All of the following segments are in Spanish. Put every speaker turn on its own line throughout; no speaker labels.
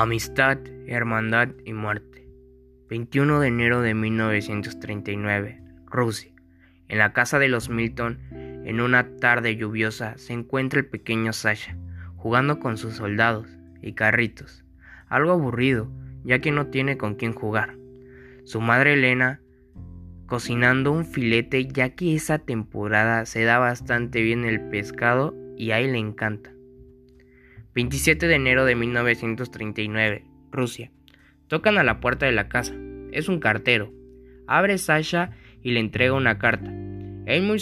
Amistad, Hermandad y Muerte. 21 de enero de 1939, Rusia. En la casa de los Milton, en una tarde lluviosa, se encuentra el pequeño Sasha, jugando con sus soldados y carritos. Algo aburrido, ya que no tiene con quién jugar. Su madre Elena cocinando un filete, ya que esa temporada se da bastante bien el pescado y a él le encanta. 27 de enero de 1939, Rusia. Tocan a la puerta de la casa. Es un cartero. Abre Sasha y le entrega una carta. Él muy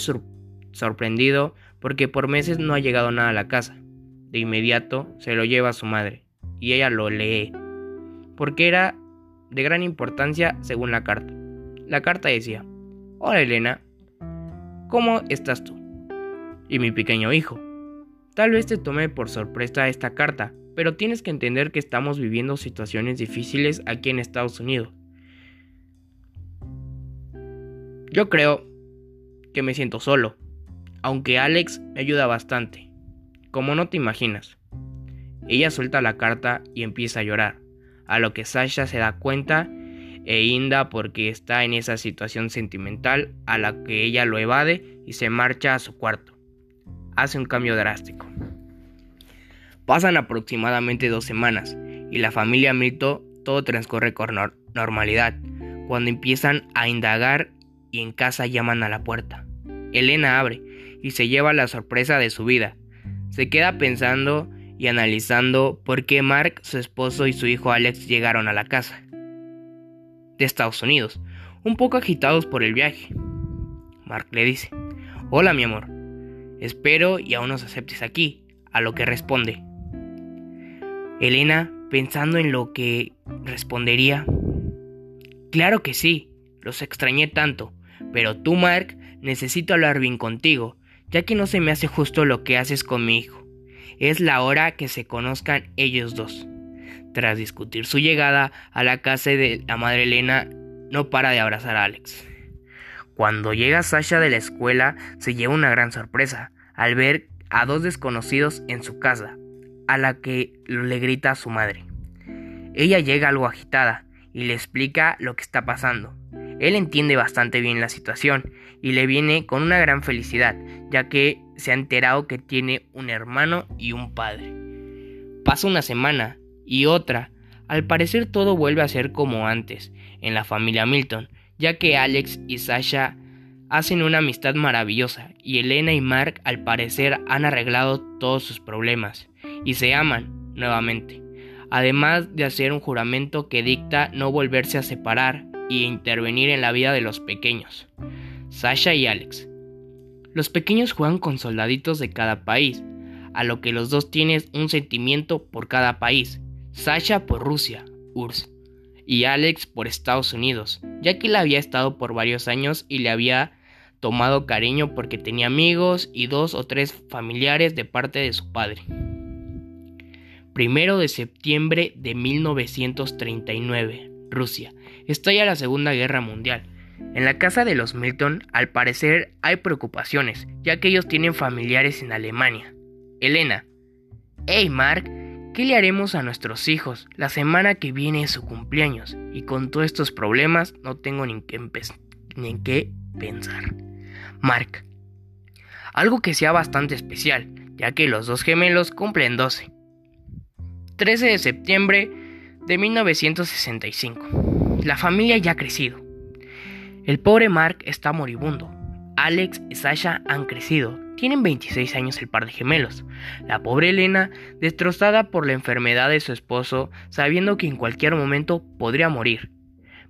sorprendido porque por meses no ha llegado nada a la casa. De inmediato se lo lleva a su madre y ella lo lee. Porque era de gran importancia según la carta. La carta decía, Hola Elena, ¿cómo estás tú? Y mi pequeño hijo, Tal vez te tome por sorpresa esta carta, pero tienes que entender que estamos viviendo situaciones difíciles aquí en Estados Unidos. Yo creo que me siento solo, aunque Alex me ayuda bastante, como no te imaginas. Ella suelta la carta y empieza a llorar, a lo que Sasha se da cuenta e inda porque está en esa situación sentimental a la que ella lo evade y se marcha a su cuarto hace un cambio drástico. Pasan aproximadamente dos semanas y la familia Mito todo transcurre con normalidad, cuando empiezan a indagar y en casa llaman a la puerta. Elena abre y se lleva la sorpresa de su vida. Se queda pensando y analizando por qué Mark, su esposo y su hijo Alex llegaron a la casa de Estados Unidos, un poco agitados por el viaje. Mark le dice, Hola mi amor, Espero y aún nos aceptes aquí, a lo que responde. Elena, pensando en lo que respondería, claro que sí, los extrañé tanto, pero tú, Mark, necesito hablar bien contigo, ya que no se me hace justo lo que haces con mi hijo. Es la hora que se conozcan ellos dos. Tras discutir su llegada a la casa de la madre Elena, no para de abrazar a Alex. Cuando llega Sasha de la escuela, se lleva una gran sorpresa al ver a dos desconocidos en su casa, a la que le grita a su madre. Ella llega algo agitada y le explica lo que está pasando. Él entiende bastante bien la situación y le viene con una gran felicidad, ya que se ha enterado que tiene un hermano y un padre. Pasa una semana y otra. Al parecer todo vuelve a ser como antes en la familia Milton, ya que Alex y Sasha hacen una amistad maravillosa y Elena y Mark al parecer han arreglado todos sus problemas y se aman nuevamente, además de hacer un juramento que dicta no volverse a separar y intervenir en la vida de los pequeños, Sasha y Alex. Los pequeños juegan con soldaditos de cada país, a lo que los dos tienen un sentimiento por cada país, Sasha por Rusia, URSS, y Alex por Estados Unidos, ya que él había estado por varios años y le había tomado cariño porque tenía amigos y dos o tres familiares de parte de su padre. Primero de septiembre de 1939, Rusia. Estalla la Segunda Guerra Mundial. En la casa de los Milton, al parecer, hay preocupaciones, ya que ellos tienen familiares en Alemania. Elena. Hey, Mark, ¿qué le haremos a nuestros hijos? La semana que viene es su cumpleaños, y con todos estos problemas no tengo ni, ni en qué pensar. Mark. Algo que sea bastante especial, ya que los dos gemelos cumplen 12. 13 de septiembre de 1965. La familia ya ha crecido. El pobre Mark está moribundo. Alex y Sasha han crecido. Tienen 26 años el par de gemelos. La pobre Elena, destrozada por la enfermedad de su esposo, sabiendo que en cualquier momento podría morir,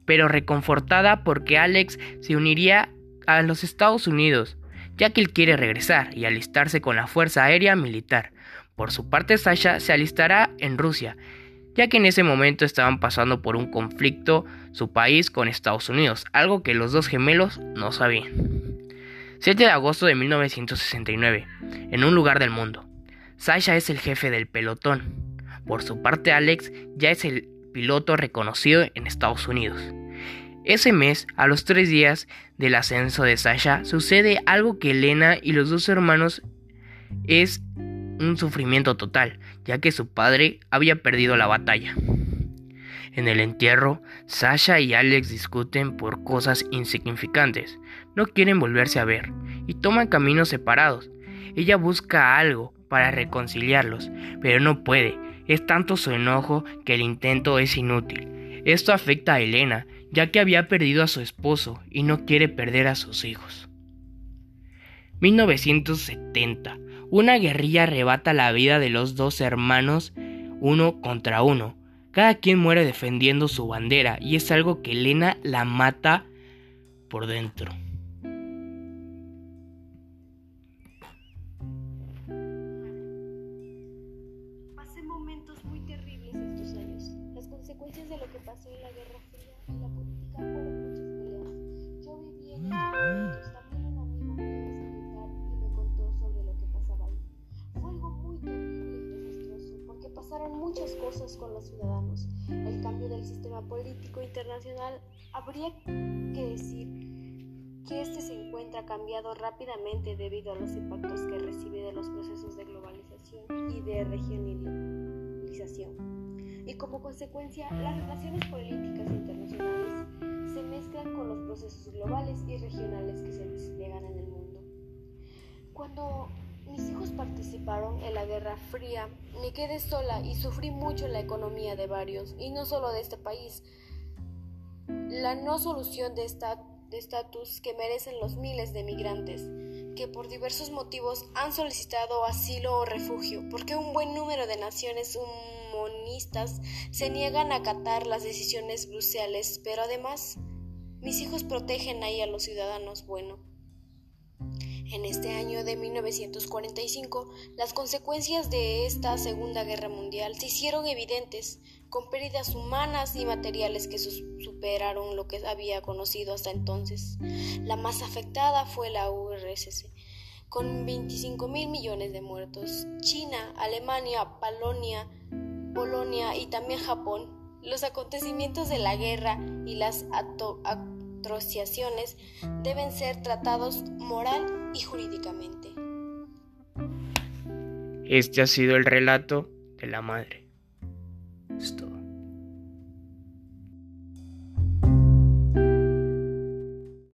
pero reconfortada porque Alex se uniría a los Estados Unidos, ya que él quiere regresar y alistarse con la Fuerza Aérea Militar. Por su parte, Sasha se alistará en Rusia, ya que en ese momento estaban pasando por un conflicto su país con Estados Unidos, algo que los dos gemelos no sabían. 7 de agosto de 1969, en un lugar del mundo. Sasha es el jefe del pelotón. Por su parte, Alex ya es el piloto reconocido en Estados Unidos. Ese mes, a los tres días del ascenso de Sasha, sucede algo que Elena y los dos hermanos es un sufrimiento total, ya que su padre había perdido la batalla. En el entierro, Sasha y Alex discuten por cosas insignificantes. No quieren volverse a ver y toman caminos separados. Ella busca algo para reconciliarlos, pero no puede. Es tanto su enojo que el intento es inútil. Esto afecta a Elena, ya que había perdido a su esposo y no quiere perder a sus hijos. 1970. Una guerrilla arrebata la vida de los dos hermanos uno contra uno. Cada quien muere defendiendo su bandera y es algo que Elena la mata por dentro.
Pasé momentos muy terribles estos años. Las consecuencias de lo que pasó en la Guerra Y la política fueron muchas peleas. Yo viví en estos momentos. También un amigo mío es militar y me contó sobre lo que pasaba ahí. Fue algo muy terrible y desastroso porque pasaron muchas cosas con los ciudadanos. El cambio del sistema político internacional habría que decir que este se encuentra cambiado rápidamente debido a los impactos que recibe de los procesos de globalización y de regionalización. Y como consecuencia, las relaciones políticas internacionales se mezclan con los procesos globales y regionales que se despliegan en el mundo. Cuando mis hijos participaron en la Guerra Fría, me quedé sola y sufrí mucho la economía de varios, y no solo de este país. La no solución de estatus que merecen los miles de migrantes que por diversos motivos han solicitado asilo o refugio, porque un buen número de naciones humanistas se niegan a acatar las decisiones bruciales, pero además mis hijos protegen ahí a los ciudadanos bueno. En este año de 1945, las consecuencias de esta Segunda Guerra Mundial se hicieron evidentes, con pérdidas humanas y materiales que superaron lo que había conocido hasta entonces. La más afectada fue la URSS, con 25 mil millones de muertos. China, Alemania, Polonia, Polonia y también Japón. Los acontecimientos de la guerra y las atrocidades deben ser tratados moral y jurídicamente.
Este ha sido el relato de la madre.